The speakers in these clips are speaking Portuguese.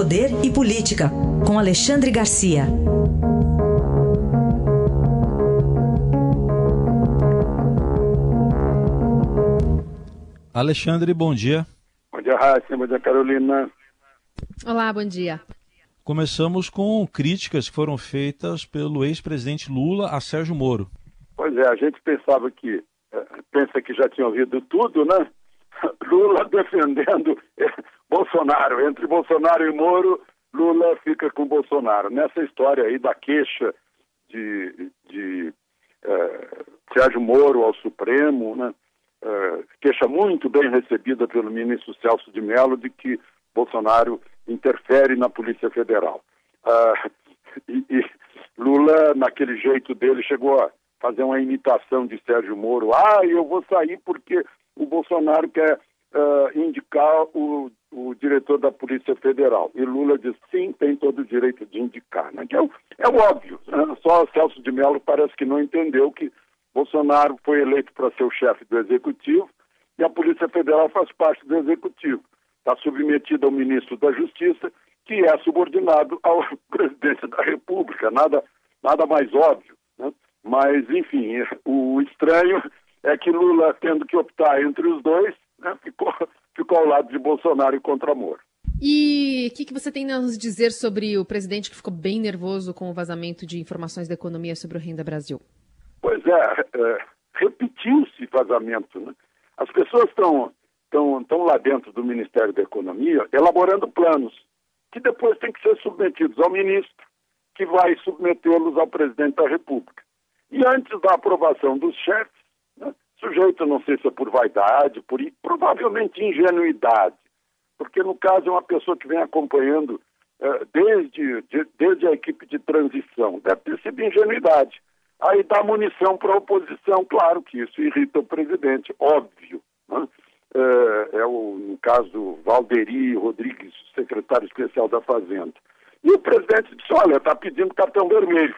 Poder e Política, com Alexandre Garcia. Alexandre, bom dia. Bom dia, Raíssa. Bom dia, Carolina. Olá, bom dia. Começamos com críticas que foram feitas pelo ex-presidente Lula a Sérgio Moro. Pois é, a gente pensava que, eh, pensa que já tinha ouvido tudo, né? Lula defendendo eh, Bolsonaro. Entre Bolsonaro e Moro, Lula fica com Bolsonaro. Nessa história aí da queixa de, de eh, Sérgio Moro ao Supremo, né? Uh, queixa muito bem recebida pelo ministro Celso de Mello de que Bolsonaro interfere na Polícia Federal. Uh, e, e, Lula, naquele jeito dele, chegou a fazer uma imitação de Sérgio Moro. Ah, eu vou sair porque o Bolsonaro quer uh, indicar o, o, diretor da Polícia Federal. E Lula diz, sim, tem todo o direito de indicar. Né? Que é, é óbvio. Né? Só Celso de Mello parece que não entendeu que Bolsonaro foi eleito para ser o chefe do Executivo e a Polícia Federal faz parte do Executivo. Está submetida ao ministro da Justiça, que é subordinado ao presidente da República. Nada, nada mais óbvio. Né? Mas, enfim, o estranho é que Lula, tendo que optar entre os dois, né, ficou, ficou ao lado de Bolsonaro e contra Moro. E o que, que, você tem a nos dizer sobre o presidente que ficou bem nervoso com o vazamento de informações da economia sobre o Renda Brasil? Pois é, é repetiu-se vazamento. Né? As pessoas estão estão estão lá dentro do Ministério da Economia elaborando planos que depois têm que ser submetidos ao ministro, que vai submetê-los ao presidente da República. E antes da aprovação dos chefes, sujeito, não sei se é por vaidade, por provavelmente ingenuidade, porque no caso é uma pessoa que vem acompanhando uh, desde, de, desde a equipe de transição, deve ter sido ingenuidade Aí dá munição para a oposição, claro que isso irrita o presidente, óbvio. Né? É, é, o, no caso, Valderi Rodrigues, secretário especial da Fazenda. E o presidente disse, olha, está pedindo cartão vermelho.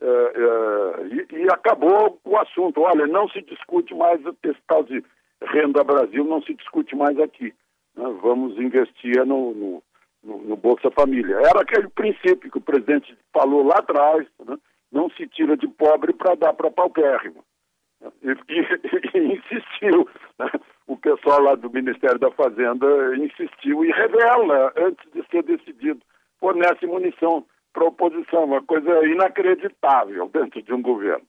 É, é, e, e, acabou o assunto. Olha, não se discute mais esse tal de renda Brasil, não se discute mais aqui. Né? Vamos investir no, no, no, no Bolsa Família. Era aquele princípio que o presidente falou lá atrás, né? não se tira de pobre para dar para paupérrimo. E, e, e, insistiu. Né? O pessoal lá do Ministério da Fazenda insistiu e revela, antes de ser decidido, fornece munição para a oposição, uma coisa inacreditável dentro de um governo.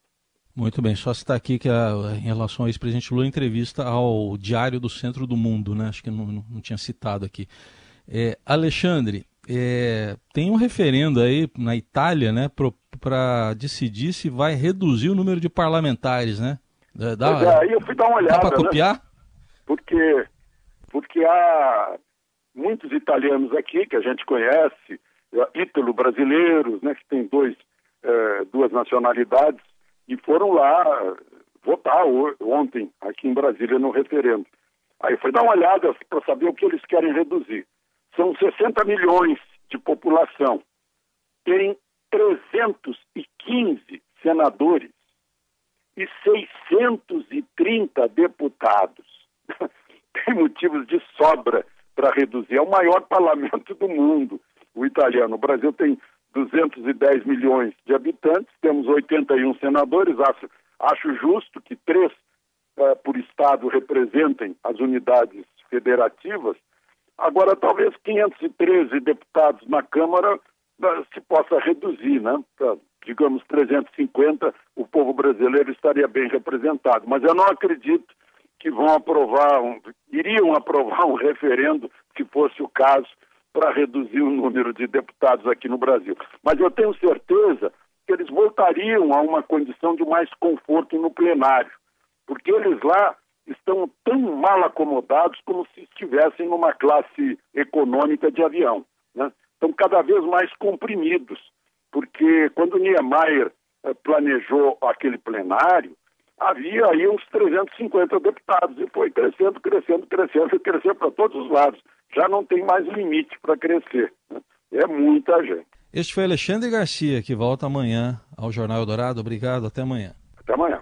Muito bem, só citar aqui que a, em relação ao ex-presidente Lula, entrevista ao Diário do Centro do Mundo, né? Acho que não, não, não tinha citado aqui. É, Alexandre, é, tem um referendo aí na Itália, né, para decidir se vai reduzir o número de parlamentares, né? Dá, pois é, aí eu fui dar uma olhada. Dá para né? copiar? Né? Porque, porque há muitos italianos aqui que a gente conhece, ítalo-brasileiros, né, que tem dois, é, duas nacionalidades, e foram lá votar ontem aqui em Brasília no referendo. Aí fui dar uma olhada para saber o que eles querem reduzir. São 60 milhões de população. Tem 315 senadores e 630 deputados. Tem motivos de sobra para reduzir. É o maior parlamento do mundo, o italiano. O Brasil tem 210 milhões de habitantes, temos 81 senadores. Acho, acho justo que três uh, por estado representem as unidades federativas Agora, talvez 513 deputados na Câmara eh, se possa reduzir, né? Pra, digamos 350, o povo brasileiro estaria bem representado. Mas eu não acredito que vão aprovar, um, iriam aprovar um referendo, se fosse o caso, para reduzir o número de deputados aqui no Brasil. Mas eu tenho certeza que eles voltariam a uma condição de mais conforto no plenário, porque eles lá estão tão mal acomodados como se estivessem numa classe econômica de avião. Né? Estão cada vez mais comprimidos, porque quando Niemeyer eh, planejou aquele plenário, havia aí uns 350 deputados e foi crescendo, crescendo, crescendo, crescendo para todos os lados. Já não tem mais limite para crescer. Né? É muita gente. Este foi Alexandre Garcia, que volta amanhã ao Jornal Eldorado. Obrigado, até amanhã. Até amanhã.